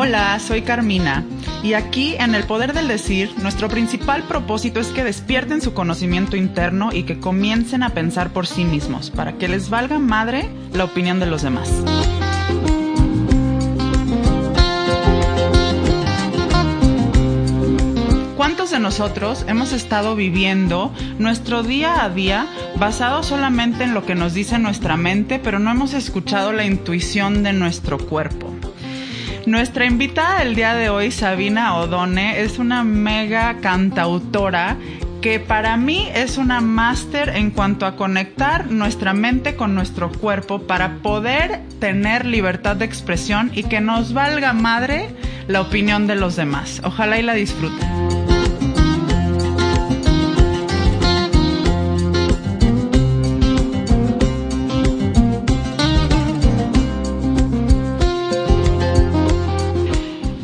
Hola, soy Carmina. Y aquí, en El Poder del Decir, nuestro principal propósito es que despierten su conocimiento interno y que comiencen a pensar por sí mismos, para que les valga madre la opinión de los demás. ¿Cuántos de nosotros hemos estado viviendo nuestro día a día basado solamente en lo que nos dice nuestra mente, pero no hemos escuchado la intuición de nuestro cuerpo? Nuestra invitada del día de hoy, Sabina Odone, es una mega cantautora que para mí es una máster en cuanto a conectar nuestra mente con nuestro cuerpo para poder tener libertad de expresión y que nos valga madre la opinión de los demás. Ojalá y la disfruten.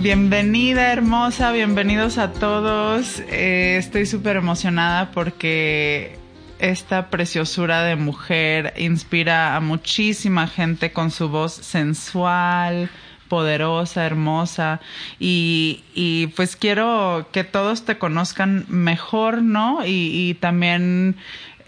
Bienvenida hermosa, bienvenidos a todos. Eh, estoy súper emocionada porque esta preciosura de mujer inspira a muchísima gente con su voz sensual, poderosa, hermosa y, pues quiero que todos te conozcan mejor, ¿no? Y, también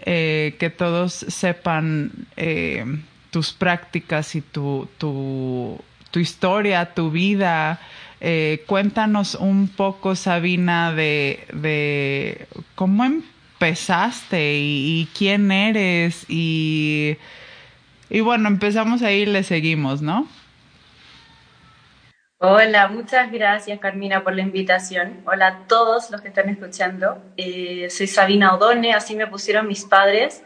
eh, que todos sepan eh, tus prácticas y tu, tu, tu historia, tu vida. Eh, cuéntanos un poco, Sabina, de, cómo empezaste y, quién eres y, y bueno, empezamos ahí y le seguimos, ¿no? Hola, muchas gracias Carmina por la invitación. Hola a todos los que están escuchando. Eh, soy Sabina Odone, así me pusieron mis padres.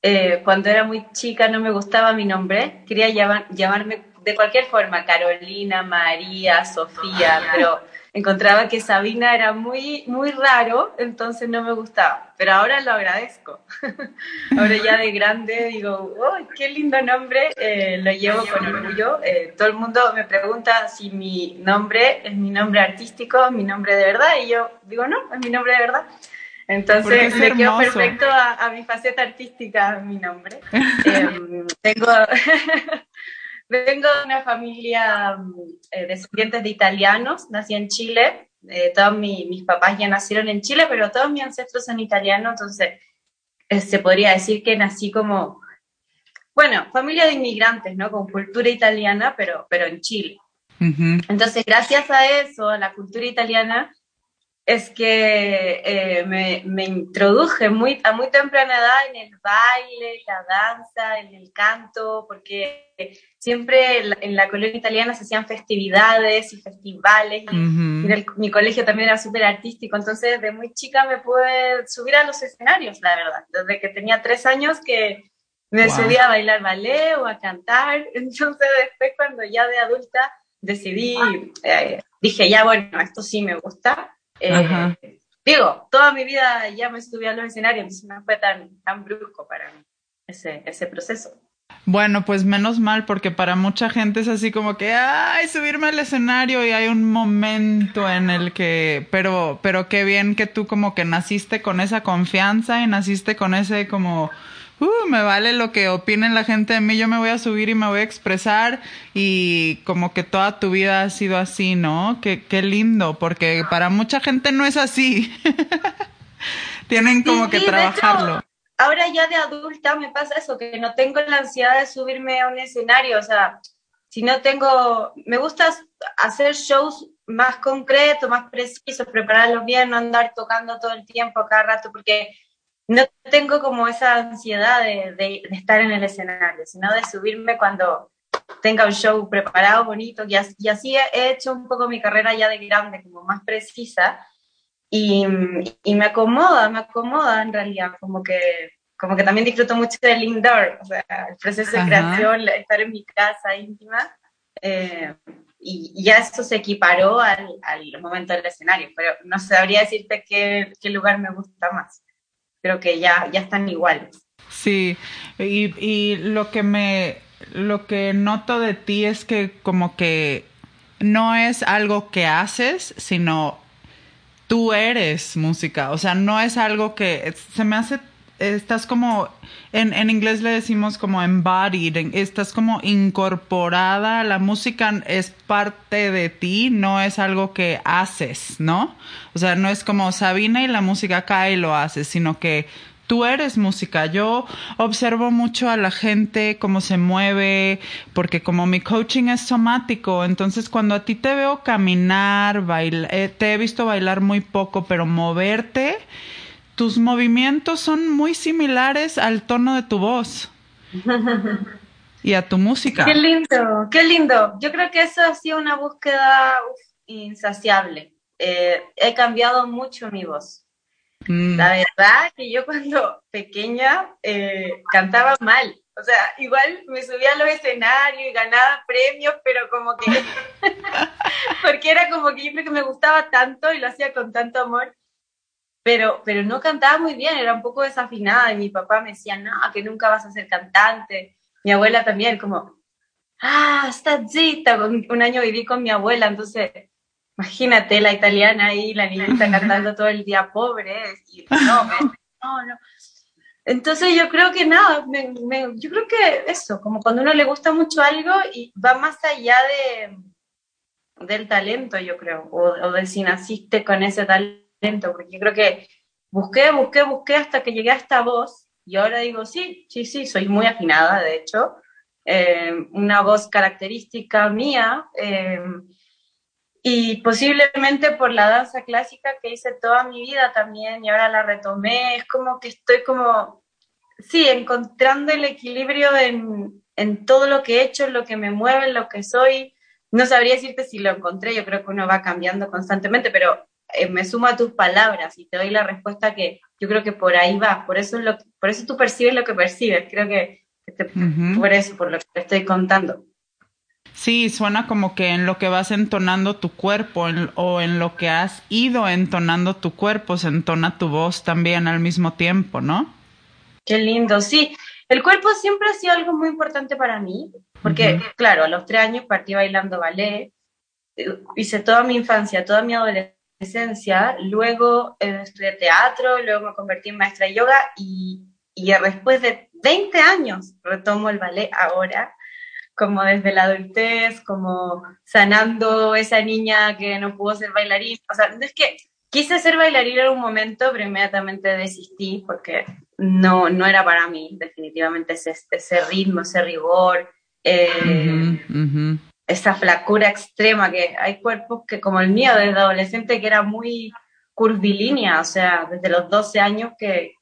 Eh, cuando era muy chica no me gustaba mi nombre, quería llamarme de cualquier forma, Carolina, María, Sofía, pero encontraba que Sabina era muy, muy raro, entonces no me gustaba. Pero ahora lo agradezco. ahora ya de grande digo, ¡oh, qué lindo nombre! Eh, lo llevo con orgullo. Eh, todo el mundo me pregunta si mi nombre es mi nombre artístico, mi nombre de verdad, y yo digo, no, es mi nombre de verdad. Entonces me quedó perfecto a, mi faceta artística mi nombre. Em, tengo Vengo de una familia mm, eh, descendientes de italianos, nací en Chile, eh, todos mis papás ya nacieron en Chile, pero todos mis ancestros son italianos, entonces eh, se podría decir que nací como, bueno, familia de inmigrantes, ¿no? Con cultura italiana, pero, pero en Chile. Entonces, gracias a eso, a la cultura italiana, es que eh, me, me, introduje muy, a muy temprana edad en el baile, la danza, en el canto, porque siempre en la, colonia italiana se hacían festividades y festivales, y mi colegio también era súper artístico, entonces de muy chica me pude subir a los escenarios, la verdad, desde que tenía tres años que me subía a bailar ballet o a cantar, entonces después cuando ya de adulta decidí, eh, dije ya bueno, esto sí me gusta, eh, digo, toda mi vida ya me subí a los escenarios, entonces no fue tan, tan brusco para mí ese, ese proceso. Bueno, pues menos mal, porque para mucha gente es así como que, ay, subirme al escenario y hay un momento en el que, pero, pero qué bien que tú como que naciste con esa confianza y naciste con ese como, uh, me vale lo que opinen la gente de mí, yo me voy a subir y me voy a expresar y como que toda tu vida ha sido así, ¿no? Qué, qué lindo, porque para mucha gente no es así. Tienen como que trabajarlo. Ahora ya de adulta me pasa eso, que no tengo la ansiedad de subirme a un escenario, o sea, si no tengo, me gusta hacer shows más concretos, más precisos, prepararlos bien, no andar tocando todo el tiempo, cada rato, porque no tengo como esa ansiedad de, estar en el escenario, sino de subirme cuando tenga un show preparado, bonito, y así, y así he hecho un poco mi carrera ya de grande, como más precisa, y, y, me acomoda, me acomoda en realidad, como que, como que también disfruto mucho del indoor, o sea, el proceso de creación, estar en mi casa íntima. Eh, y, ya eso se equiparó al, al, momento del escenario, pero no sabría decirte qué, qué lugar me gusta más. Creo que ya, ya están iguales. Sí, y, y lo que me, lo que noto de ti es que como que no es algo que haces, sino tú eres música. O sea, no es algo que se me hace estás como, en, en inglés le decimos como embodied, estás como incorporada, la música es parte de ti, no es algo que haces, ¿no? O sea, no es como Sabina y la música cae y lo haces, sino que tú eres música. Yo observo mucho a la gente cómo se mueve, porque como mi coaching es somático, entonces cuando a ti te veo caminar, bailar, eh, te he visto bailar muy poco, pero moverte, tus movimientos son muy similares al tono de tu voz y a tu música. Qué lindo, qué lindo. Yo creo que eso ha sido una búsqueda insaciable. Eh, he cambiado mucho mi voz. Mm. La verdad que yo cuando pequeña eh, cantaba mal. O sea, igual me subía a los escenarios y ganaba premios, pero como que... porque era como que yo creo que me gustaba tanto y lo hacía con tanto amor pero, pero no cantaba muy bien, era un poco desafinada y mi papá me decía, no, que nunca vas a ser cantante. Mi abuela también, como, ah, zita. Un año viví con mi abuela, entonces, imagínate la italiana ahí, la niñita cantando todo el día, pobre, y no, no, no. Entonces yo creo que nada, yo creo que eso, como cuando uno le gusta mucho algo y va más allá de, del talento, yo creo, o, o de si naciste con ese talento porque yo creo que busqué, busqué, busqué hasta que llegué a esta voz y ahora digo, sí, sí, sí, soy muy afinada, de hecho, eh, una voz característica mía eh, y posiblemente por la danza clásica que hice toda mi vida también y ahora la retomé, es como que estoy como, sí, encontrando el equilibrio en, en todo lo que he hecho, en lo que me mueve, en lo que soy. No sabría decirte si lo encontré, yo creo que uno va cambiando constantemente, pero eh, me sumo a tus palabras y te doy la respuesta que yo creo que por ahí va, por eso, lo, por eso tú percibes lo que percibes, creo que, por eso, por lo que te estoy contando. Sí, suena como que en lo que vas entonando tu cuerpo o en lo que has ido entonando tu cuerpo se entona tu voz también al mismo tiempo, ¿no? Qué lindo, sí. El cuerpo siempre ha sido algo muy importante para mí, porque, claro, a los tres años partí bailando ballet, eh, hice toda mi infancia, toda mi adolescencia luego eh, estudié teatro, luego me convertí en maestra de yoga y, y después de 20 años retomo el ballet ahora, como desde la adultez, como sanando esa niña que no pudo ser bailarina. O sea, es que quise ser bailarina en un momento, pero inmediatamente desistí porque no, no era para mí, definitivamente ese, ese ritmo, ese rigor. Eh, esa flacura extrema, que hay cuerpos que como el mío desde adolescente que era muy curvilínea, o sea, desde los 12 años que,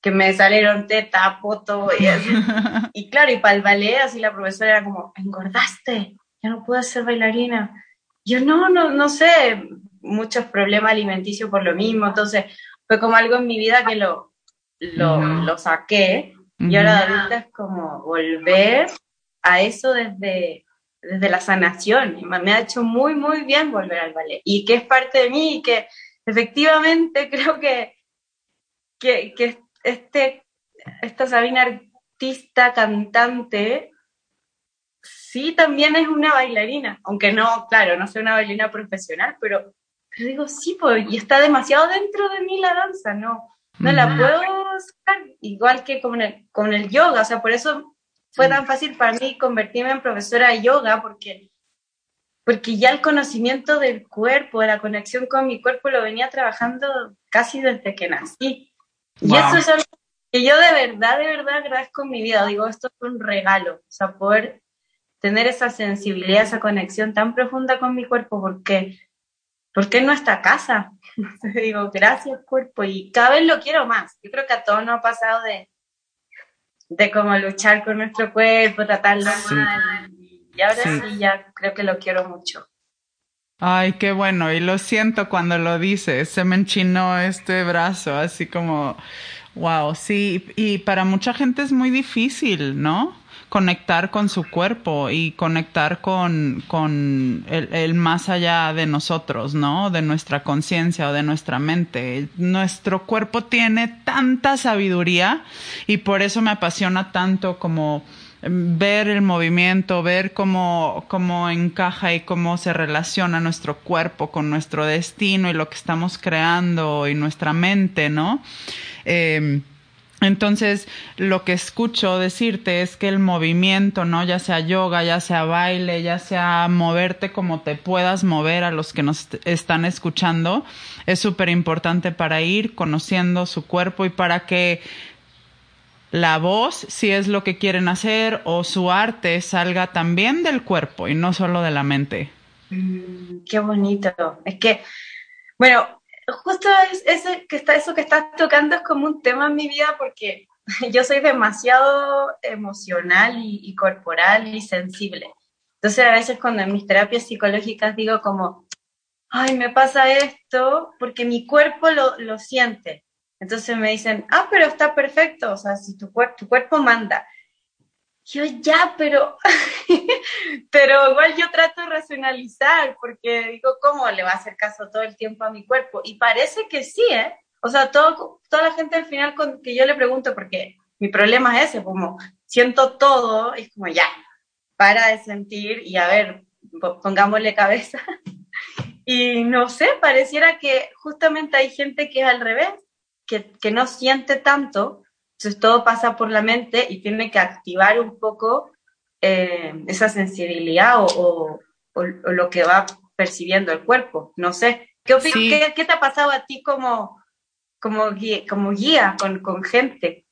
que me salieron teta, poto y así. Y claro, y para el ballet así la profesora era como, engordaste, ya no puedes ser bailarina. Yo no, no, no sé, muchos problemas alimenticios por lo mismo, entonces fue como algo en mi vida que lo, lo, lo saqué y ahora de adulta es como volver a eso desde, desde la sanación. Me ha hecho muy, muy bien volver al ballet y que es parte de mí y que efectivamente creo que, que, que este, esta Sabina artista, cantante, sí también es una bailarina, aunque no, claro, no soy una bailarina profesional, pero, pero digo, sí, pues, y está demasiado dentro de mí la danza, no, no la puedo sacar, igual que con el, con el yoga, o sea, por eso fue tan fácil para mí convertirme en profesora de yoga porque, porque ya el conocimiento del cuerpo, de la conexión con mi cuerpo, lo venía trabajando casi desde que nací. Y eso es algo que yo de verdad, de verdad agradezco en mi vida. Digo, esto fue un regalo, o sea, poder tener esa sensibilidad, esa conexión tan profunda con mi cuerpo, porque, porque es nuestra casa. digo, gracias cuerpo, y cada vez lo quiero más. Yo creo que a todos nos ha pasado de, de cómo luchar con nuestro cuerpo, tratarlo mal. Y ahora sí. ya creo que lo quiero mucho. Ay, qué bueno, y lo siento cuando lo dices, se me enchinó este brazo, así como, Wow, sí, y para mucha gente es muy difícil, ¿no? Conectar con su cuerpo y conectar con, con el, el más allá de nosotros, ¿no? De nuestra conciencia o de nuestra mente. Nuestro cuerpo tiene tanta sabiduría y por eso me apasiona tanto como ver el movimiento, ver cómo, cómo encaja y cómo se relaciona nuestro cuerpo con nuestro destino y lo que estamos creando y nuestra mente, ¿no? Eh, entonces, lo que escucho decirte es que el movimiento, ¿no? Ya sea yoga, ya sea baile, ya sea moverte como te puedas mover a los que nos están escuchando, es súper importante para ir conociendo su cuerpo y para que la voz, si es lo que quieren hacer, o su arte salga también del cuerpo y no solo de la mente. Mm, qué bonito. Es que, bueno, justo ese, que está, eso que estás tocando es como un tema en mi vida porque yo soy demasiado emocional y, y corporal y sensible. Entonces a veces cuando en mis terapias psicológicas digo como, ay, me pasa esto porque mi cuerpo lo, lo siente. Entonces me dicen, ah, pero está perfecto, o sea, si tu, tu cuerpo manda. Yo ya, pero, pero igual yo trato de racionalizar, porque digo, ¿cómo le va a hacer caso todo el tiempo a mi cuerpo? Y parece que sí, ¿eh? O sea, todo, toda la gente al final con, que yo le pregunto, porque mi problema es ese, como siento todo, es como ya, para de sentir y a ver, pongámosle cabeza. y no sé, pareciera que justamente hay gente que es al revés, que, que no siente tanto, entonces todo pasa por la mente y tiene que activar un poco eh, esa sensibilidad o, o, o, lo que va percibiendo el cuerpo. No sé. ¿Qué, sí. ¿qué, ¿qué, te ha pasado a ti como, como, guía, como guía con, con gente?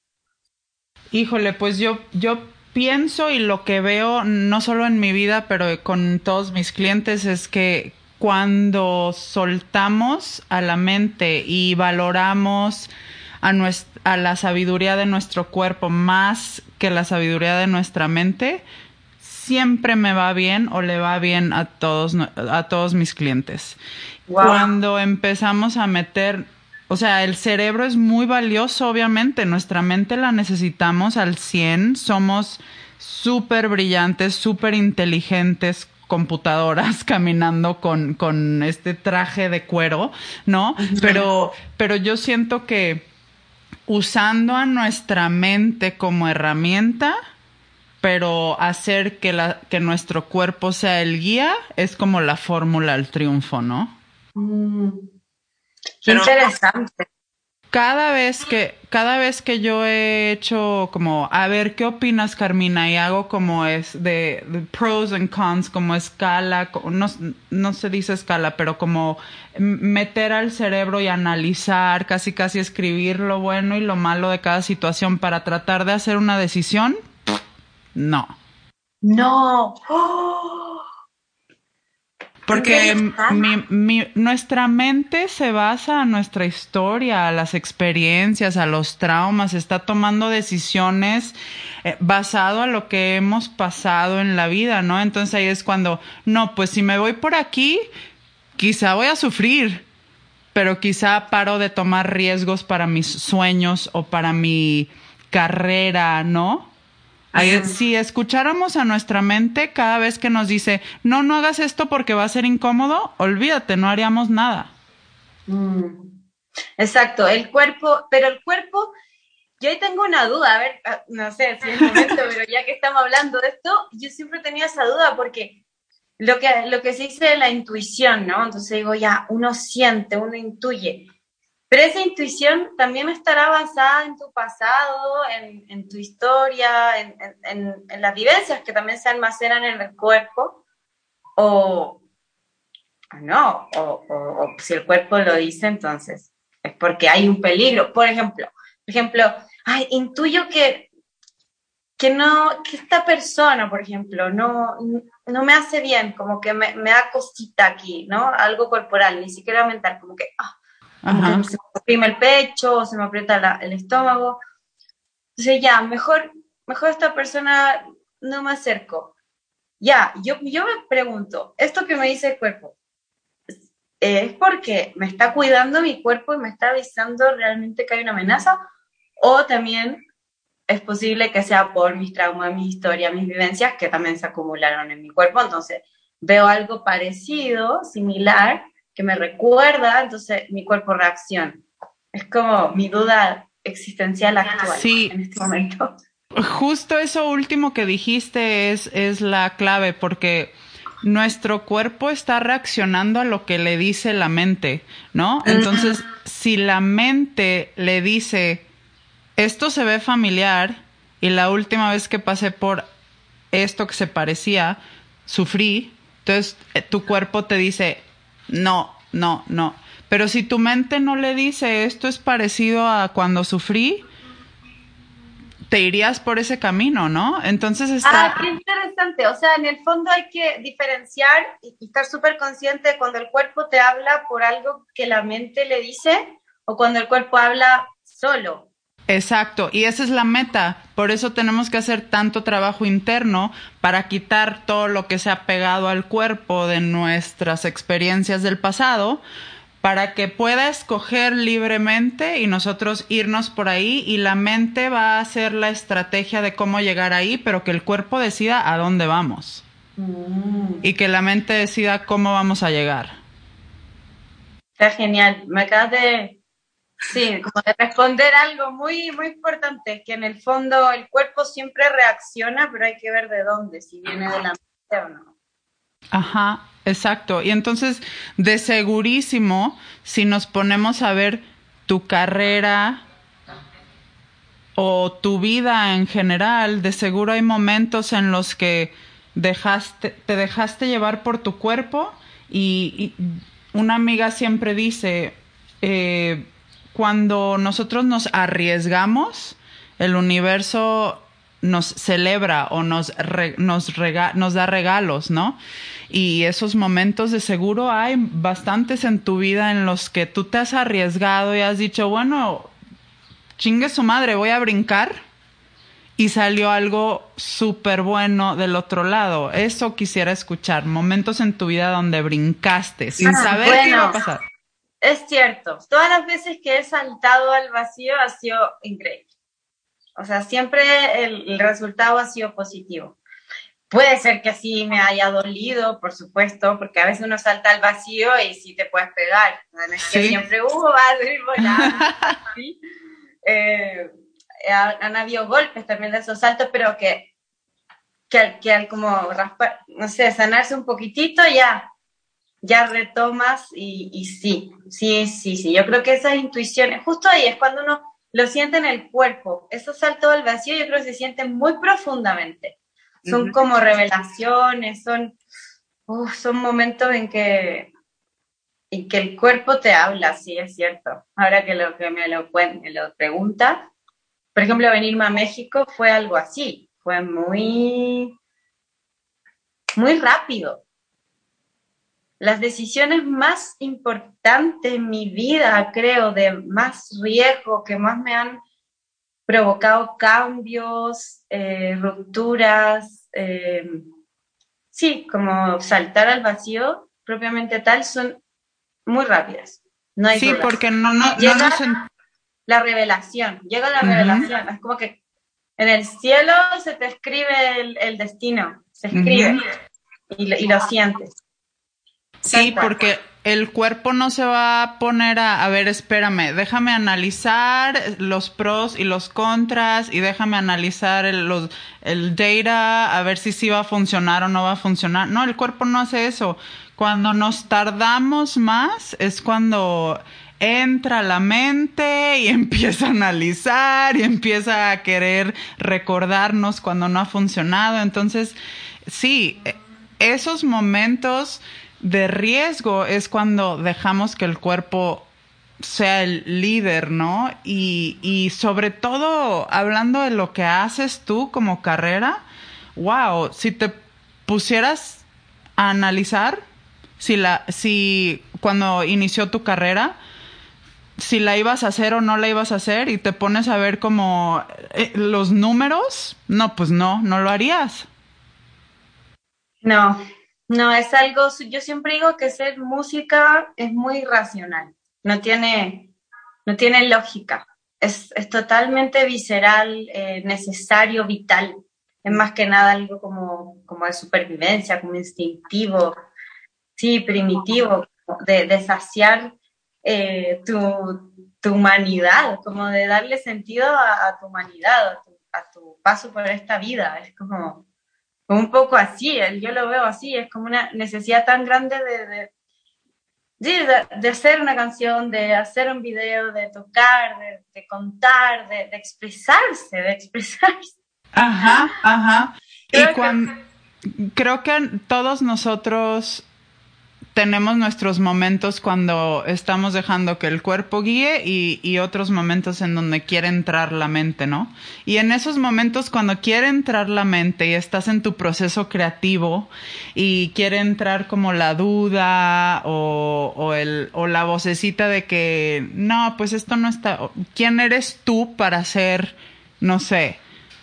Híjole, pues yo, yo pienso y lo que veo, no solo en mi vida, pero con todos mis clientes, es que cuando soltamos a la mente y valoramos a, nuestra, a la sabiduría de nuestro cuerpo más que la sabiduría de nuestra mente, siempre me va bien o le va bien a todos, a todos mis clientes. Wow. Cuando empezamos a meter, o sea, el cerebro es muy valioso, obviamente, nuestra mente la necesitamos al 100, somos súper brillantes, súper inteligentes, computadoras caminando con, con este traje de cuero, ¿no? Pero, pero yo siento que usando a nuestra mente como herramienta, pero hacer que, la, que nuestro cuerpo sea el guía es como la fórmula al triunfo, ¿no? Mm. Qué pero, interesante cada vez que cada vez que yo he hecho como a ver qué opinas Carmina y hago como es de, de pros and cons como escala no, no se dice escala pero como meter al cerebro y analizar casi casi escribir lo bueno y lo malo de cada situación para tratar de hacer una decisión no. No. Oh. Porque mi, mi, nuestra mente se basa en nuestra historia, a las experiencias, a los traumas, está tomando decisiones eh, basado a lo que hemos pasado en la vida, ¿no? Entonces ahí es cuando, no, pues si me voy por aquí, quizá voy a sufrir, pero quizá paro de tomar riesgos para mis sueños o para mi carrera, ¿no? Si escucháramos a nuestra mente cada vez que nos dice, no, no hagas esto porque va a ser incómodo, olvídate, no haríamos nada. Mm. Exacto, el cuerpo, pero el cuerpo, yo ahí tengo una duda, a ver, ah, no sé si es momento, pero ya que estamos hablando de esto, yo siempre tenía esa duda porque lo que, lo que se dice de la intuición, ¿no? Entonces digo, ya, uno siente, uno intuye. Pero esa intuición también estará basada en tu pasado, en, tu historia, en, las vivencias que también se almacenan en el cuerpo, o no, o, si el cuerpo lo dice, entonces es porque hay un peligro. Por ejemplo, por ejemplo, ay, intuyo que, que no, que esta persona, por ejemplo, no, no me hace bien, como que me, me da cosita aquí, ¿no? Algo corporal, ni siquiera mental, como que, se me oprime el pecho, se me aprieta la, el estómago. Entonces ya, mejor, mejor esta persona no me acerco. Ya, yo, yo me pregunto, esto que me dice el cuerpo, ¿es porque me está cuidando mi cuerpo y me está avisando realmente que hay una amenaza? O también es posible que sea por mis traumas, mis historias, mis vivencias que también se acumularon en mi cuerpo. Entonces, veo algo parecido, similar, que me recuerda, entonces mi cuerpo reacciona. Es como mi duda existencial actual en este momento. Justo eso último que dijiste es, es la clave, porque nuestro cuerpo está reaccionando a lo que le dice la mente, ¿no? Entonces, si la mente le dice, esto se ve familiar y la última vez que pasé por esto que se parecía, sufrí, entonces eh, tu cuerpo te dice, no, no, no. Pero si tu mente no le dice, esto es parecido a cuando sufrí, te irías por ese camino, ¿no? Entonces está... Ah, qué interesante. O sea, en el fondo hay que diferenciar y estar súper consciente cuando el cuerpo te habla por algo que la mente le dice o cuando el cuerpo habla solo. Exacto, y esa es la meta. Por eso tenemos que hacer tanto trabajo interno para quitar todo lo que se ha pegado al cuerpo de nuestras experiencias del pasado para que pueda escoger libremente y nosotros irnos por ahí y la mente va a hacer la estrategia de cómo llegar ahí, pero que el cuerpo decida a dónde vamos. Mm. Y que la mente decida cómo vamos a llegar. Está genial. Me acabas de, sí, como de responder algo muy, muy importante, que en el fondo el cuerpo siempre reacciona, pero hay que ver de dónde, si viene de la mente o no. Ajá, exacto. Y entonces, de segurísimo, si nos ponemos a ver tu carrera o tu vida en general, de seguro hay momentos en los que dejaste, te dejaste llevar por tu cuerpo y, una amiga siempre dice, eh, cuando nosotros nos arriesgamos, el universo nos celebra o nos, nos, nos da regalos, ¿no? Y esos momentos de seguro hay bastantes en tu vida en los que tú te has arriesgado y has dicho, bueno, chingue su madre, voy a brincar. Y salió algo súper bueno del otro lado. Eso quisiera escuchar. Momentos en tu vida donde brincaste sin ah, saber qué iba a pasar. Es cierto. Todas las veces que he saltado al vacío ha sido increíble. O sea, siempre el, resultado ha sido positivo. Puede ser que así me haya dolido, por supuesto, porque a veces uno salta al vacío y sí te puedes pegar. No es que siempre hubo va ¿sí? eh, han, habido golpes también de esos saltos, pero que, que, que al como raspar, no sé, sanarse un poquitito ya, ya retomas y, y sí, sí, sí, sí. Yo creo que esas intuiciones, justo ahí es cuando uno lo siente en el cuerpo. Esos saltos al vacío yo creo que se sienten muy profundamente. Son como revelaciones, son, son momentos en que, en que el cuerpo te habla, sí, es cierto. Ahora que, lo, que me, lo, me lo pregunta, por ejemplo, venirme a México fue algo así, fue muy, muy rápido las decisiones más importantes en mi vida, creo, de más riesgo, que más me han provocado cambios, eh, rupturas, eh, sí, como saltar al vacío propiamente tal, son muy rápidas. No hay sí, porque no, no, llega la revelación, llega la revelación, es como que en el cielo se te escribe el, destino, se escribe y lo sientes. Sí, porque el cuerpo no se va a poner a, a ver, espérame, déjame analizar los pros y los contras y déjame analizar el, los, el data, a ver si sí va a funcionar o no va a funcionar. No, el cuerpo no hace eso. Cuando nos tardamos más es cuando entra la mente y empieza a analizar y empieza a querer recordarnos cuando no ha funcionado. Entonces, sí, e, esos momentos de riesgo es cuando dejamos que el cuerpo sea el líder, ¿no? Y, y sobre todo, hablando de lo que haces tú como carrera, wow, si te pusieras a analizar, si la, si cuando inició tu carrera, si la ibas a hacer o no la ibas a hacer y te pones a ver como eh, los números, no, pues no, no lo harías. No, no, es algo, yo siempre digo que ser música es muy racional, no tiene, no tiene lógica. es, es totalmente visceral, eh, necesario, vital. Es más que nada algo como, como de supervivencia, como instintivo, sí, primitivo, de, saciar eh, tu, tu, humanidad, como de darle sentido a, tu humanidad, a tu, paso por esta vida. Es como, un poco así, yo lo veo así, es como una necesidad tan grande de, de, hacer una canción, de hacer un video, de tocar, de, contar, de, expresarse, de expresarse. Ajá, ajá. y cuando, creo que todos nosotros tenemos nuestros momentos cuando estamos dejando que el cuerpo guíe y, otros momentos en donde quiere entrar la mente, ¿no? Y en esos momentos cuando quiere entrar la mente y estás en tu proceso creativo y quiere entrar como la duda o, o, el, o la vocecita de que, no, pues esto no está, ¿quién eres tú para ser, no sé,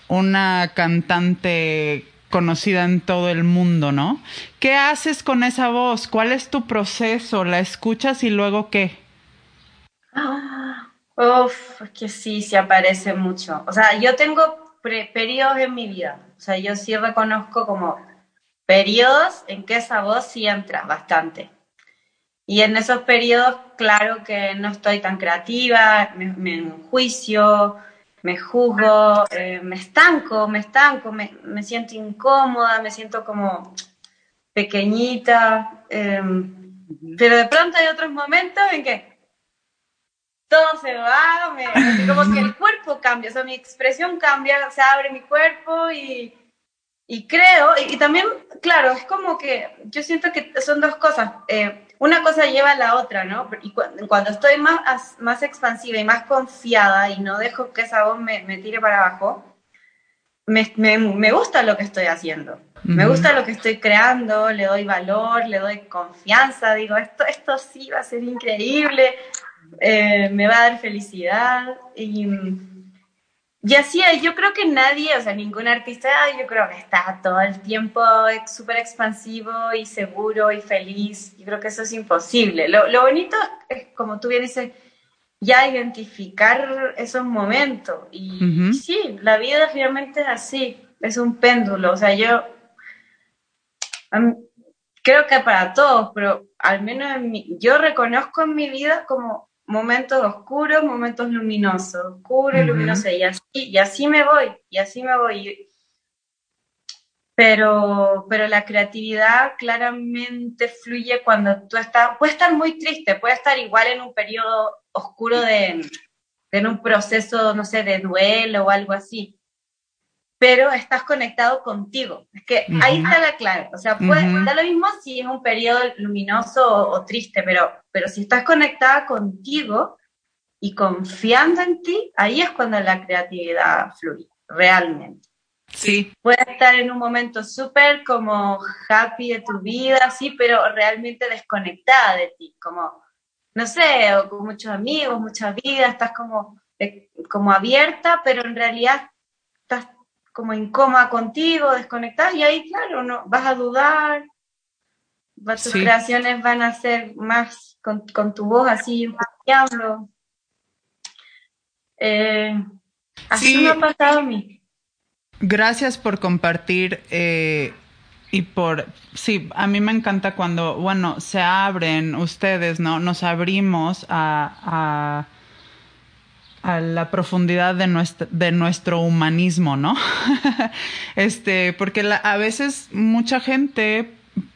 una cantante conocida en todo el mundo, ¿no? ¿Qué haces con esa voz? ¿Cuál es tu proceso? ¿La escuchas y luego qué? Ah, uf, que sí, se aparece mucho. O sea, yo tengo periodos en mi vida. O sea, yo sí reconozco como periodos en que esa voz sí entra bastante. Y en esos periodos, claro que no estoy tan creativa, me, me enjuicio, me juzgo, eh, me estanco, me estanco, me, me, siento incómoda, me siento como pequeñita, em, pero de pronto hay otros momentos en que todo se va, me, como que el cuerpo cambia, o sea, mi expresión cambia, se abre mi cuerpo y, y creo, y, también, claro, es como que yo siento que son dos cosas. Eh, una cosa lleva a la otra, ¿no? Y cuando estoy más, más expansiva y más confiada y no dejo que esa voz me, me tire para abajo, me, me, me, gusta lo que estoy haciendo. Me gusta lo que estoy creando, le doy valor, le doy confianza, digo, esto, esto sí va a ser increíble, eh, me va a dar felicidad. Y, y así es, yo creo que nadie, o sea, ningún artista, yo creo que está todo el tiempo súper expansivo y seguro y feliz. Yo creo que eso es imposible. Lo, lo bonito es, como tú bien dices, ya identificar esos momentos. Y, sí, la vida finalmente es así, es un péndulo. O sea, yo creo que para todos, pero al menos en mi, yo reconozco en mi vida como momentos oscuros, momentos luminosos, oscuro y luminoso, y así, y así me voy, y así me voy. Pero, pero la creatividad claramente fluye cuando tú estás, puede estar muy triste, puede estar igual en un periodo oscuro de, en un proceso, no sé, de duelo o algo así, pero estás conectado contigo. Es que ahí está la clave. O sea, puede, da lo mismo si es un periodo luminoso o, triste, pero, pero si estás conectada contigo y confiando en ti, ahí es cuando la creatividad fluye, realmente. Sí. Puedes estar en un momento súper como happy de tu vida, sí, pero realmente desconectada de ti, como, no sé, o con muchos amigos, mucha vida, estás como, eh, como abierta, pero en realidad estás como incómoda contigo, desconectada, y ahí, claro, no, vas a dudar, tus creaciones van a ser más con, tu voz así, diablo. Eh, así me ha pasado a mí. Gracias por compartir eh, y por, sí, a mí me encanta cuando, bueno, se abren ustedes, ¿no? Nos abrimos a a la profundidad de nuestro, de nuestro humanismo, ¿no? este, porque a veces mucha gente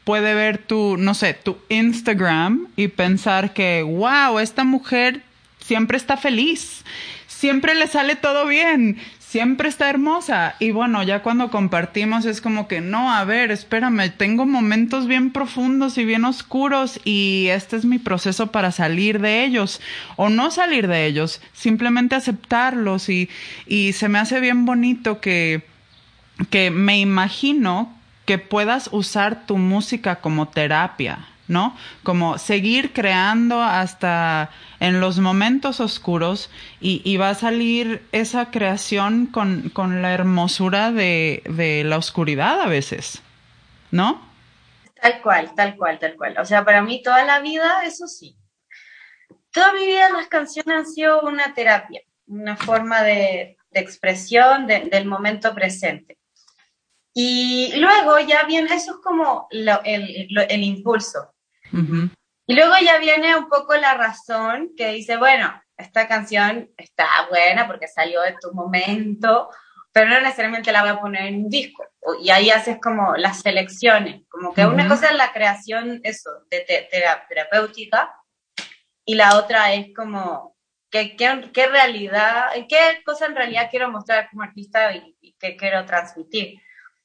puede ver tu, no sé, tu Instagram y pensar que, wow, esta mujer siempre está feliz, siempre le sale todo bien, siempre está hermosa. Y bueno, ya cuando compartimos es como que, no, a ver, espérame, tengo momentos bien profundos y bien oscuros y este es mi proceso para salir de ellos o no salir de ellos, simplemente aceptarlos y, y se me hace bien bonito que, que me imagino que puedas usar tu música como terapia. ¿No? Como seguir creando hasta en los momentos oscuros y, va a salir esa creación con, la hermosura de, de, la oscuridad a veces, ¿no? Tal cual, tal cual, tal cual. O sea, para mí toda la vida, eso sí. Toda mi vida las canciones han sido una terapia. una forma de, expresión del momento presente. Y luego ya viene, eso es como el, impulso. Y luego ya viene un poco la razón que dice, bueno, esta canción está buena porque salió de tu momento, pero no necesariamente la voy a poner en un disco. Y ahí haces como las selecciones, como que una cosa es la creación, eso, de terapéutica, y la otra es como qué, qué, qué, realidad, qué cosa en realidad quiero mostrar como artista y, y, qué quiero transmitir.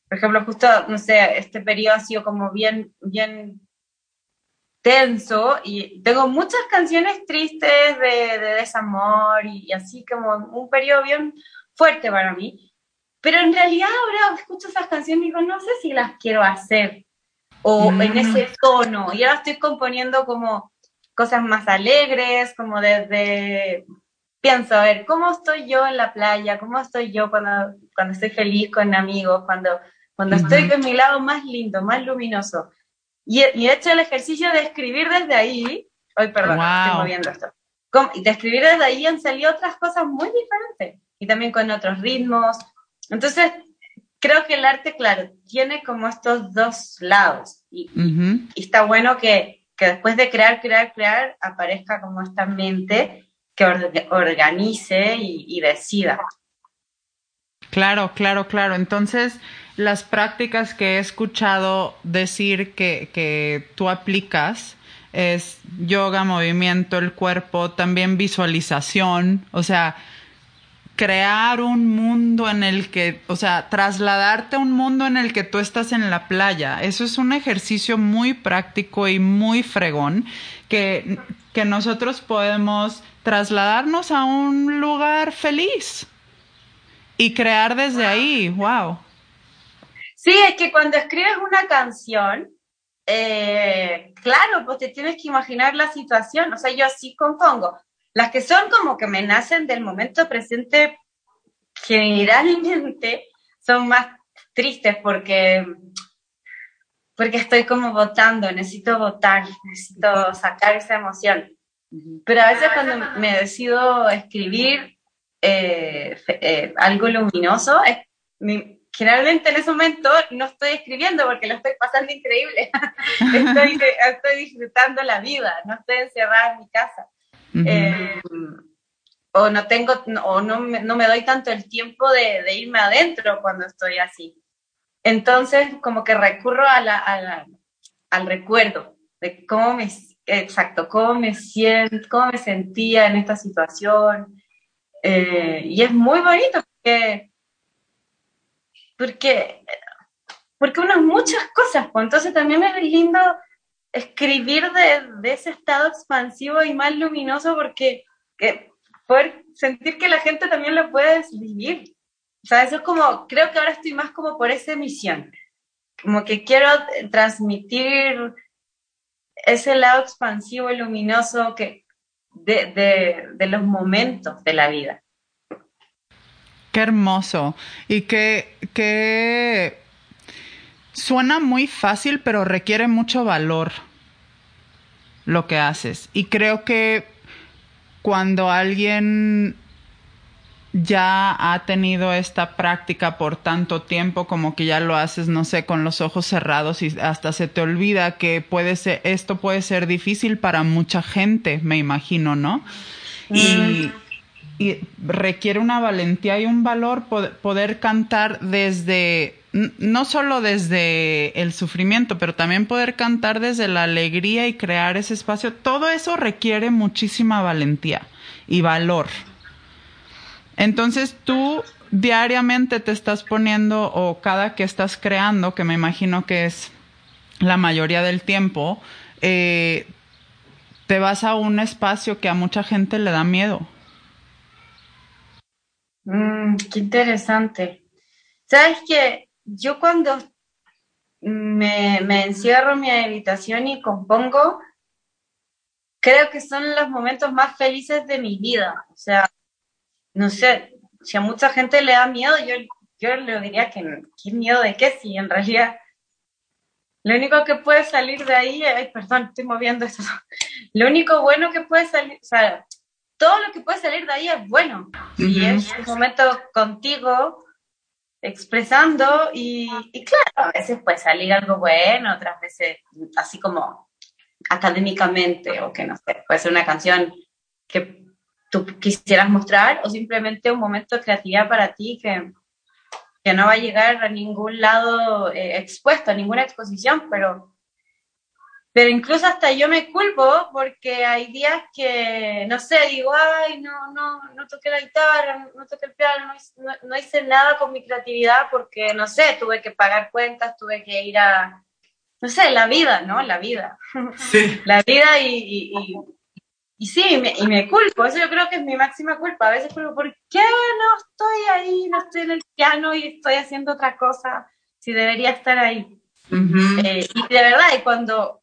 Por ejemplo, justo, no sé, este periodo ha sido como bien, bien tenso y tengo muchas canciones tristes de, de desamor y, así como un periodo bien fuerte para mí. Pero en realidad ahora escucho esas canciones y digo, no sé si las quiero hacer o en mm. ese tono. Y ahora estoy componiendo como cosas más alegres, como desde, pienso, a ver, ¿cómo estoy yo en la playa? ¿Cómo estoy yo cuando, cuando estoy feliz con amigos? Cuando, cuando estoy con mi lado más lindo, más luminoso. Y, y, he hecho el ejercicio de escribir desde ahí, hoy perdón, estoy moviendo esto, y de escribir desde ahí han salido otras cosas muy diferentes y también con otros ritmos. Entonces, creo que el arte, claro, tiene como estos dos lados y, y está bueno que, que después de crear, crear, crear, aparezca como esta mente que organice y, decida. Claro, claro, claro. Entonces, las prácticas que he escuchado decir que, que tú aplicas es yoga, movimiento, el cuerpo, también visualización, o sea, crear un mundo en el que, o sea, trasladarte a un mundo en el que tú estás en la playa. Eso es un ejercicio muy práctico y muy fregón que, que nosotros podemos trasladarnos a un lugar feliz y crear desde ahí. ¡Wow! Sí, es que cuando escribes una canción, eh, claro, pues te tienes que imaginar la situación. O sea, yo así compongo. Las que son como que me nacen del momento presente, generalmente son más tristes porque, porque estoy como votando, necesito votar, necesito sacar esa emoción. Pero a veces cuando me decido escribir eh, eh, algo luminoso, es, generalmente en ese momento no estoy escribiendo porque lo estoy pasando increíble. estoy, estoy disfrutando la vida, no estoy encerrada en mi casa. Eh, o no tengo, o no me, no me doy tanto el tiempo de, irme adentro cuando estoy así. Entonces, como que recurro a la, al recuerdo de cómo me, exacto, cómo me siento, cómo me sentía en esta situación. Eh, y es muy bonito porque, porque, porque unas muchas cosas, pues entonces también es lindo escribir de, ese estado expansivo y más luminoso porque que, poder sentir que la gente también lo puede vivir. O sea, eso es como, creo que ahora estoy más como por esa misión, como que quiero transmitir ese lado expansivo y luminoso que, de, de, los momentos de la vida. Qué hermoso. Y que, Suena muy fácil, pero requiere mucho valor lo que haces. Y creo que cuando alguien ya ha tenido esta práctica por tanto tiempo como que ya lo haces, no sé, con los ojos cerrados y hasta se te olvida que puede ser, esto puede ser difícil para mucha gente, me imagino, ¿no? Y, y, requiere una valentía y un valor poder cantar desde no solo desde el sufrimiento, pero también poder cantar desde la alegría y crear ese espacio, todo eso requiere muchísima valentía y valor. Entonces tú diariamente te estás poniendo o cada que estás creando, que me imagino que es la mayoría del tiempo, eh, te vas a un espacio que a mucha gente le da miedo. Mm, qué interesante. ¿Sabes qué? yo cuando me, encierro en mi habitación y compongo, creo que son los momentos más felices de mi vida. O sea, no sé, si a mucha gente le da miedo, yo, yo le diría que qué miedo de qué, si en realidad lo único que puede salir de ahí, ay, perdón, estoy moviendo eso. Lo único bueno que puede salir, o sea, todo lo que puede salir de ahí es bueno. Y es un momento contigo, expresando, y, y, claro, a veces puede salir algo bueno, otras veces así como académicamente, o que no sé, puede ser una canción que tú quisieras mostrar, o simplemente un momento de creatividad para ti que, que no va a llegar a ningún lado eh, expuesto, a ninguna exposición, pero pero incluso hasta yo me culpo porque hay días que, no sé, digo, ay, no, no, no toqué la guitarra, no toqué el piano, no, no, hice nada con mi creatividad porque, no sé, tuve que pagar cuentas, tuve que ir a, no sé, la vida, ¿no? La vida. Sí. la vida y, y, y, sí, y me, y me, culpo, eso yo creo que es mi máxima culpa. A veces ¿por qué no estoy ahí, no estoy en el piano y estoy haciendo otra cosa si debería estar ahí? Eh, y de verdad, y cuando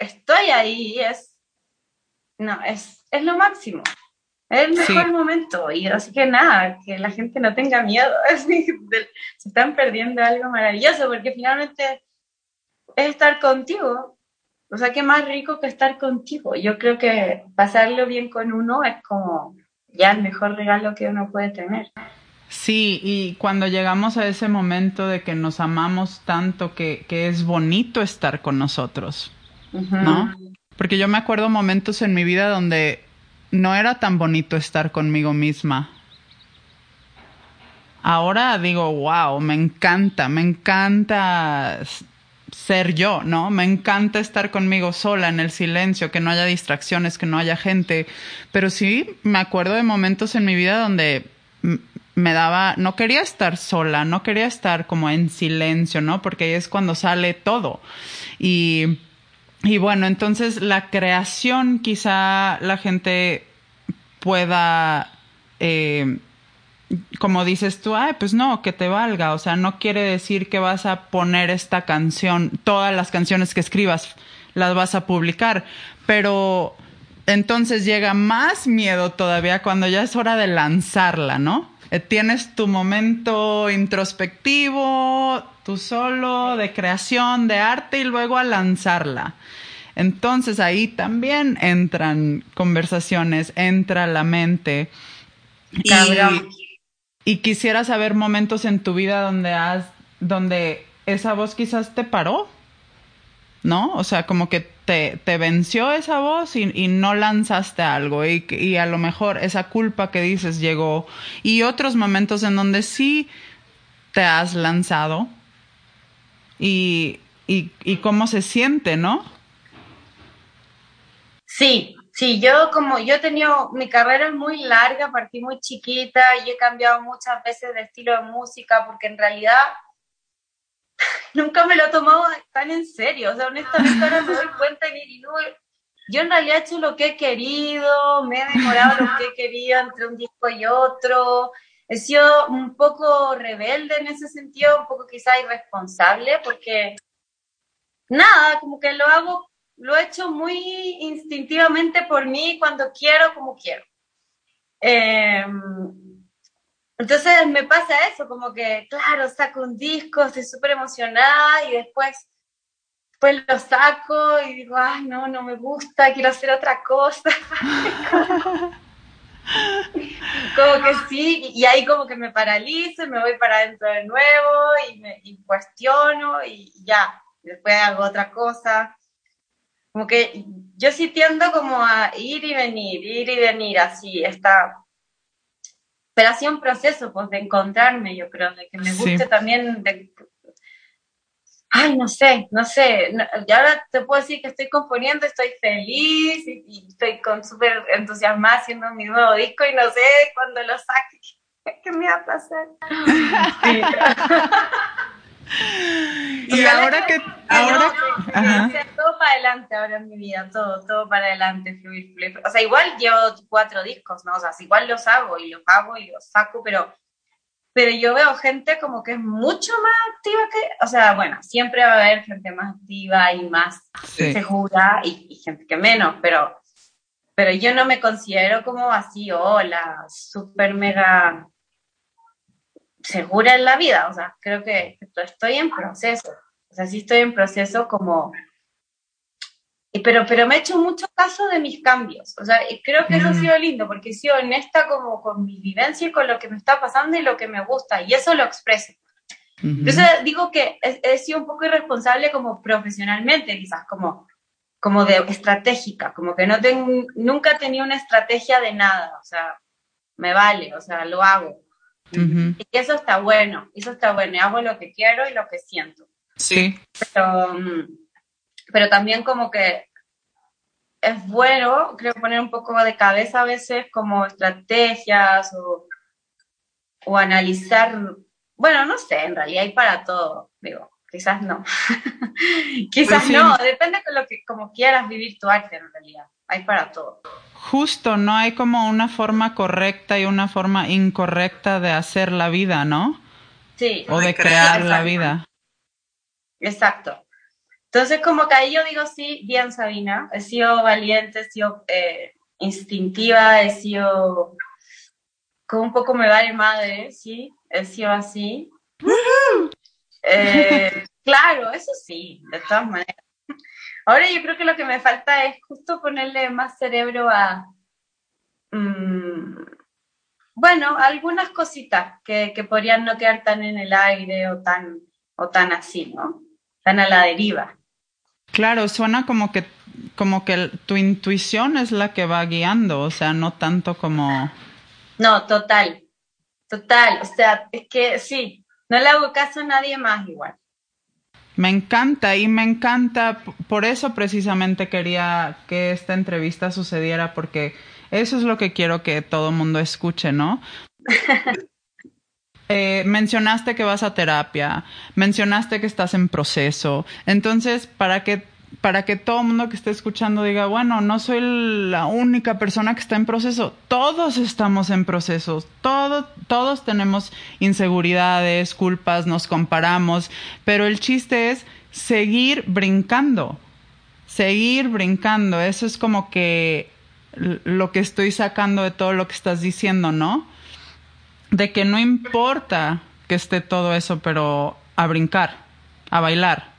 estoy ahí es, no, es, es lo máximo. Es el mejor momento. Y así que nada, que la gente no tenga miedo. Se están perdiendo algo maravilloso porque finalmente es estar contigo. O sea, qué más rico que estar contigo. Yo creo que pasarlo bien con uno es como ya el mejor regalo que uno puede tener. Sí, y cuando llegamos a ese momento de que nos amamos tanto que, que es bonito estar con nosotros, ¿no? Porque yo me acuerdo momentos en mi vida donde no era tan bonito estar conmigo misma. Ahora digo, wow, me encanta, me encanta ser yo, ¿no? Me encanta estar conmigo sola en el silencio, que no haya distracciones, que no haya gente. Pero sí, me acuerdo de momentos en mi vida donde me daba, no quería estar sola, no quería estar como en silencio, ¿no? Porque ahí es cuando sale todo. Y y bueno, entonces la creación quizá la gente pueda, eh, como dices tú, ay, pues no, que te valga. O sea, no quiere decir que vas a poner esta canción, todas las canciones que escribas las vas a publicar, pero entonces llega más miedo todavía cuando ya es hora de lanzarla, ¿no? Eh, tienes tu momento introspectivo, tú solo, de creación, de arte y luego a lanzarla. Entonces ahí también entran conversaciones, entra la mente. Y, y, quisiera saber momentos en tu vida donde has, donde esa voz quizás te paró, ¿no? O sea, como que te, te venció esa voz y, y no lanzaste algo y, y, a lo mejor esa culpa que dices llegó y otros momentos en donde sí te has lanzado y, y, y cómo se siente, ¿no? Sí, sí, yo como yo he tenido, mi carrera es muy larga, partí muy chiquita y he cambiado muchas veces de estilo de música porque en realidad nunca me lo he tomado tan en serio, o sea, honestamente ahora me doy cuenta y no, yo en realidad he hecho lo que he querido, me he demorado lo que he querido entre un disco y otro, he sido un poco rebelde en ese sentido, un poco quizá irresponsable, porque nada, como que lo hago lo he hecho muy instintivamente por mí cuando quiero, como quiero. Em, entonces me pasa eso, como que, claro, saco un disco, estoy súper emocionada y después, pues lo saco y digo, ay, no, no me gusta, quiero hacer otra cosa. como que sí, y ahí como que me paralizo, me voy para adentro de nuevo y me y cuestiono y ya, después hago otra cosa. Como que yo sí tiendo como a ir y venir, ir y venir, así, está. Pero ha sido un proceso, pues, de encontrarme, yo creo, de que me guste también, de... Ay, no sé, no sé, y ahora te puedo decir que estoy componiendo, estoy feliz y, estoy con súper entusiasmada haciendo mi nuevo disco y no sé cuándo lo saque, qué me va a pasar. Sí. y ahora que... Ahora, todo para adelante ahora en mi vida, todo, todo para adelante, fluir, fluir. O sea, igual llevo cuatro discos, ¿no? O sea, igual los hago y los hago y los saco, pero, pero yo veo gente como que es mucho más activa que, o sea, bueno, siempre va a haber gente más activa y más segura y, y, gente que menos, pero, pero yo no me considero como así, hola, súper mega segura en la vida, o sea, creo que estoy en proceso, o sea, sí estoy en proceso como pero, pero me he hecho mucho caso de mis cambios. O sea, creo que eso ha sido lindo porque he sido honesta como con mi vivencia y con lo que me está pasando y lo que me gusta. Y eso lo expreso. Entonces digo que he, sido un poco irresponsable como profesionalmente, quizás como, como de estratégica, como que no tengo, nunca he tenido una estrategia de nada. O sea, me vale, o sea, lo hago. Y eso está bueno, eso está bueno. Y hago lo que quiero y lo que siento. Sí. Pero, mm, pero también como que es bueno, creo, poner un poco de cabeza a veces como estrategias o, o analizar, bueno, no sé, en realidad hay para todo, digo, quizás no. quizás pues no, depende de lo que, como quieras vivir tu arte en realidad, hay para todo. Justo, no hay como una forma correcta y una forma incorrecta de hacer la vida, ¿no? Sí. O de crear la vida. Exacto. Entonces, como que ahí yo digo, sí, bien Sabina, he sido valiente, he sido eh, instintiva, he sido como un poco me vale madre, sí, he sido así. Eh, claro, eso sí, de todas maneras. Ahora yo creo que lo que me falta es justo ponerle más cerebro a, mm, bueno, algunas cositas que, que podrían no quedar tan en el aire o tan, o tan así, ¿no? Tan a la deriva. Claro, suena como que como que tu intuición es la que va guiando, o sea, no tanto como No, total. Total, o sea, es que sí, no le hago caso a nadie más igual. Me encanta y me encanta, por eso precisamente quería que esta entrevista sucediera, porque eso es lo que quiero que todo mundo escuche, ¿no? Eh, mencionaste que vas a terapia, mencionaste que estás en proceso. Entonces, para que para que todo el mundo que esté escuchando diga, bueno, no soy la única persona que está en proceso, todos estamos en proceso, todos, todos tenemos inseguridades, culpas, nos comparamos, pero el chiste es seguir brincando, seguir brincando, eso es como que lo que estoy sacando de todo lo que estás diciendo, ¿no? De que no importa que esté todo eso, pero a brincar, a bailar.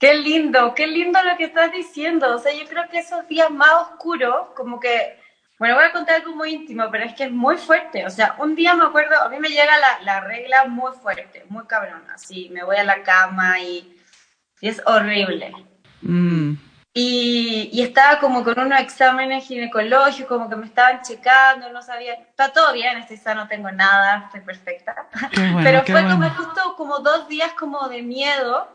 Qué lindo, qué lindo lo que estás diciendo. O sea, yo creo que esos días más oscuros, como que, bueno, voy a contar algo muy íntimo, pero es que es muy fuerte. O sea, un día me acuerdo, a mí me llega la, regla muy fuerte, muy cabrona. Así, me voy a la cama y, es horrible. Mm. Y, estaba como con unos exámenes ginecológicos, como que me estaban checando, no sabía, está todo bien, estoy sana, no tengo nada, estoy perfecta. Pero fue como justo como dos días como de miedo,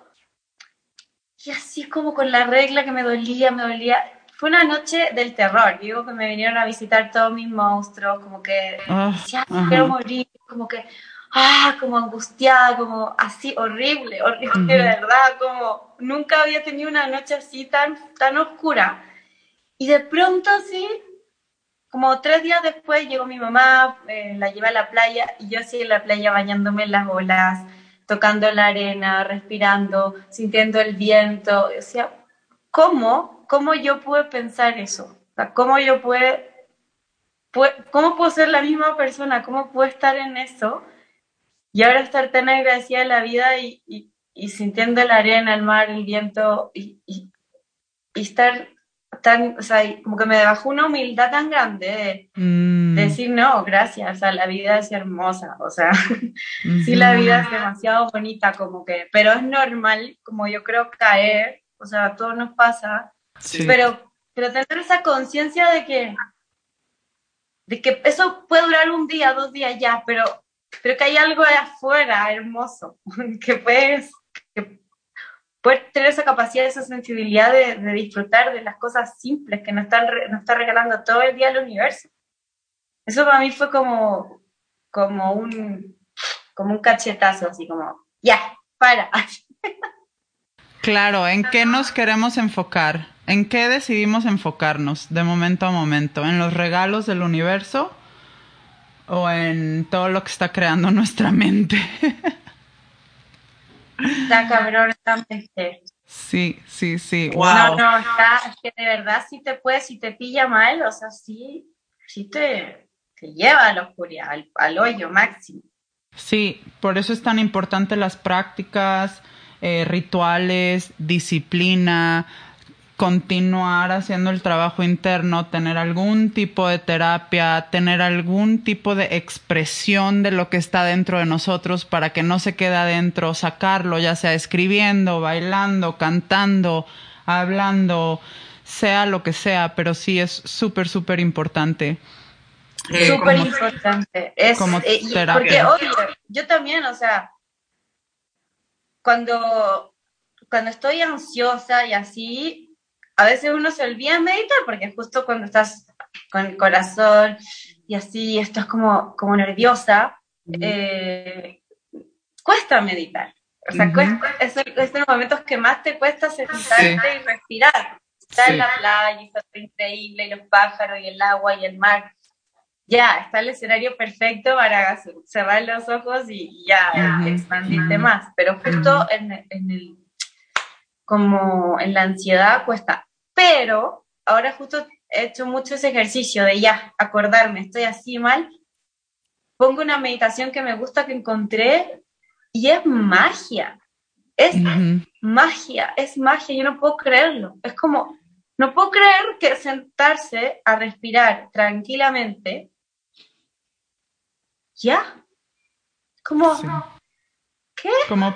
y así como con la regla que me dolía, me dolía. Fue una noche del terror, digo que me vinieron a visitar todos mis monstruos, como que ah, decía, quiero morir, como que ah, como angustiada, como así, horrible, horrible, de verdad, como nunca había tenido una noche así tan, tan oscura. Y de pronto, sí, como tres días después llegó mi mamá, eh, la llevé a la playa y yo así en la playa bañándome en las olas, tocando la arena, respirando, sintiendo el viento. O sea, ¿cómo? ¿Cómo yo pude pensar eso? ¿Cómo yo pude, cómo puedo ser la misma persona? ¿Cómo puedo estar en eso? Y ahora estar tan agradecida de la vida y, y, sintiendo la arena, el mar, el viento y, y, estar tan, o sea, como que me bajó una humildad tan grande de, mm. decir, no, gracias, o sea, la vida es hermosa, o sea, sí la vida es demasiado bonita, como que, pero es normal, como yo creo, caer, o sea, todo nos pasa, pero, pero tener esa conciencia de que, de que eso puede durar un día, dos días ya, pero pero que hay algo de afuera hermoso, que puedes, que puedes tener esa capacidad, esa sensibilidad de, disfrutar de las cosas simples que nos, están, nos está regalando todo el día el universo. Eso para mí fue como, como, un, como un cachetazo, así como, ya, para. Claro, ¿en qué nos queremos enfocar? ¿En qué decidimos enfocarnos de momento a momento? ¿En los regalos del universo o en todo lo que está creando nuestra mente. Está cabrón esta mente. Sí, sí, sí. Wow. No, no, está, es que de verdad sí te puede, si te pilla mal, o sea, sí, sí te, te lleva a la oscuridad, al, hoyo máximo. Sí, por eso es tan importante las prácticas, eh, rituales, disciplina, continuar haciendo el trabajo interno, tener algún tipo de terapia, tener algún tipo de expresión de lo que está dentro de nosotros para que no se quede adentro, sacarlo, ya sea escribiendo, bailando, cantando, hablando, sea lo que sea, pero sí es súper, súper importante. Eh, súper importante. Es, como eh, porque obvio, yo también, o sea, cuando, cuando estoy ansiosa y así, a veces uno se olvida meditar porque justo cuando estás con el corazón y así estás como, como nerviosa, eh, cuesta meditar. O sea, es, es, los momentos que más te cuesta sentarte y respirar. Está en la playa, está increíble, y los pájaros, y el agua, y el mar. Ya, está el escenario perfecto para cerrar los ojos y ya expandirte más. Pero justo en, en el, como en la ansiedad cuesta pero ahora justo he hecho mucho ese ejercicio de ya, acordarme, estoy así mal, pongo una meditación que me gusta que encontré y es magia. Es magia, es magia, yo no puedo creerlo. Es como, no puedo creer que sentarse a respirar tranquilamente, ya. Como, ¿qué? Como,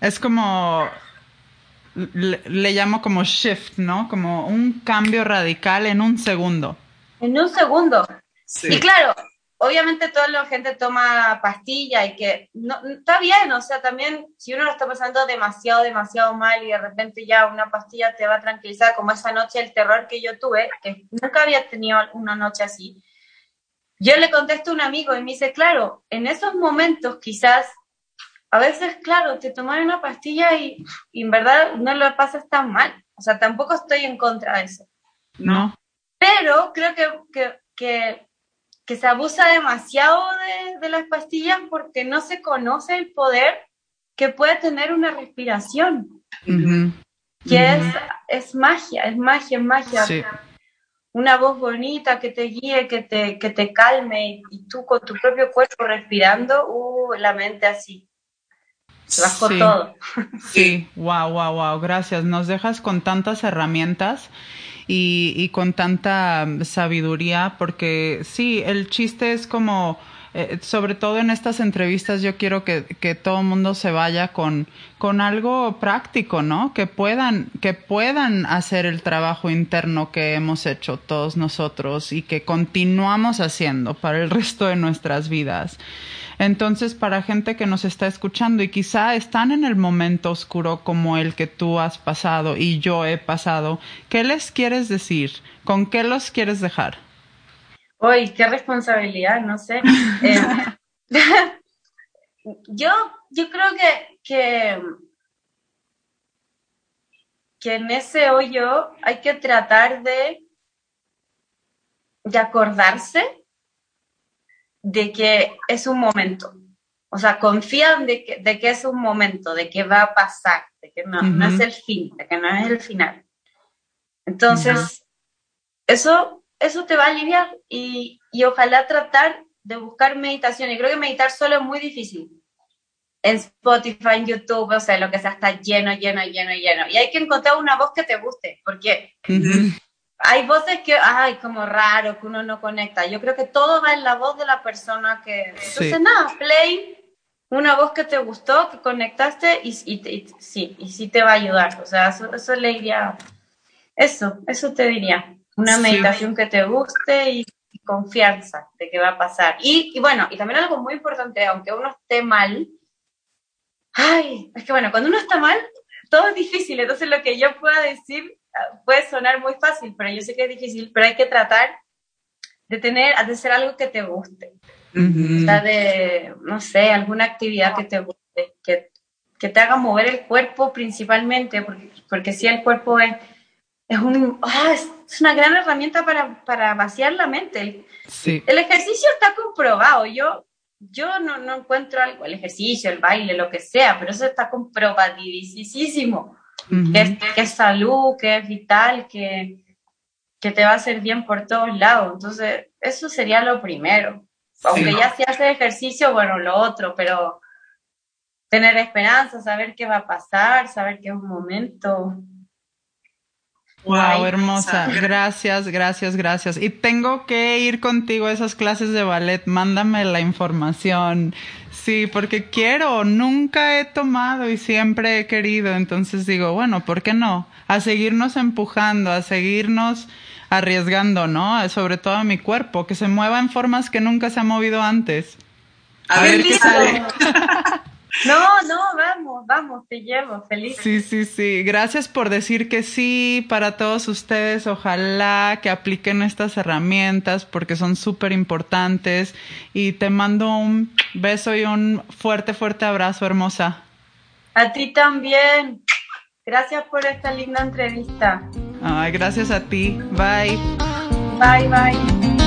es como le, llamo como shift, ¿no? Como un cambio radical en un segundo. En un segundo. Y claro, obviamente toda la gente toma pastilla y que no, está bien, o sea, también si uno lo está pasando demasiado, demasiado mal y de repente ya una pastilla te va a tranquilizar, como esa noche el terror que yo tuve, que nunca había tenido una noche así. Yo le contesto a un amigo y me dice, claro, en esos momentos quizás a veces, claro, te tomas una pastilla y, en verdad no lo pasas tan mal. O sea, tampoco estoy en contra de eso. No. Pero creo que, que, que, se abusa demasiado de, de, las pastillas porque no se conoce el poder que puede tener una respiración. Que es, es magia, es magia, es magia. Una voz bonita que te guíe, que te, que te calme y, tú con tu propio cuerpo respirando, uh, la mente así sí. todo. Sí, wow, wow, wow, gracias. Nos dejas con tantas herramientas y, y con tanta sabiduría, porque sí, el chiste es como, eh, sobre todo en estas entrevistas, yo quiero que, que todo el mundo se vaya con, con algo práctico, ¿no? Que puedan, que puedan hacer el trabajo interno que hemos hecho todos nosotros y que continuamos haciendo para el resto de nuestras vidas. Entonces, para gente que nos está escuchando y quizá están en el momento oscuro como el que tú has pasado y yo he pasado, ¿qué les quieres decir? ¿Con qué los quieres dejar? Uy, qué responsabilidad, no sé. Eh, yo, yo creo que, que, que en ese hoyo hay que tratar de, de acordarse de que es un momento. O sea, confían de que, de que es un momento, de que va a pasar, de que no, no es el fin, de que no es el final. Entonces, eso, eso te va a aliviar y, y ojalá tratar de buscar meditación. Y creo que meditar solo es muy difícil. En Spotify, en YouTube, o sea, lo que sea, está lleno, lleno, lleno, lleno. Y hay que encontrar una voz que te guste, porque hay voces que, ay, como raro, que uno no conecta. Yo creo que todo va en la voz de la persona que... Entonces, nada, play una voz que te gustó, que conectaste y, sí, y sí te va a ayudar. O sea, eso, eso le diría... Eso, eso te diría. Una meditación que te guste y, confianza de que va a pasar. Y, y bueno, y también algo muy importante, aunque uno esté mal, ay, es que bueno, cuando uno está mal, todo es difícil. Entonces, lo que yo pueda decir puede sonar muy fácil, pero yo sé que es difícil, pero hay que tratar de tener, de hacer algo que te guste. O sea, de, no sé, alguna actividad que te guste, que, que te haga mover el cuerpo principalmente, porque, porque si el cuerpo es, es, un, ah, es una gran herramienta para, para vaciar la mente. Sí. El ejercicio está comprobado. Yo, yo no, no encuentro algo, el ejercicio, el baile, lo que sea, pero eso está comprobadísimo que, es, salud, que es vital, que, que te va a hacer bien por todos lados. Entonces, eso sería lo primero. Aunque ya se hace ejercicio, bueno, lo otro, pero tener esperanza, saber qué va a pasar, saber que es un momento. Wow, hermosa. Gracias, gracias, gracias. Y tengo que ir contigo a esas clases de ballet. Mándame la información. Sí, porque quiero, nunca he tomado y siempre he querido. Entonces digo, bueno, ¿por qué no? A seguirnos empujando, a seguirnos arriesgando, ¿no? Sobre todo a mi cuerpo, que se mueva en formas que nunca se ha movido antes. A, ver, qué sale. No, no, vamos, vamos, te llevo, feliz. Sí, sí, sí. Gracias por decir que sí para todos ustedes. Ojalá que apliquen estas herramientas porque son súper importantes. Y te mando un beso y un fuerte, fuerte abrazo, hermosa. A ti también. Gracias por esta linda entrevista. Ay, gracias a ti. Bye. Bye, bye.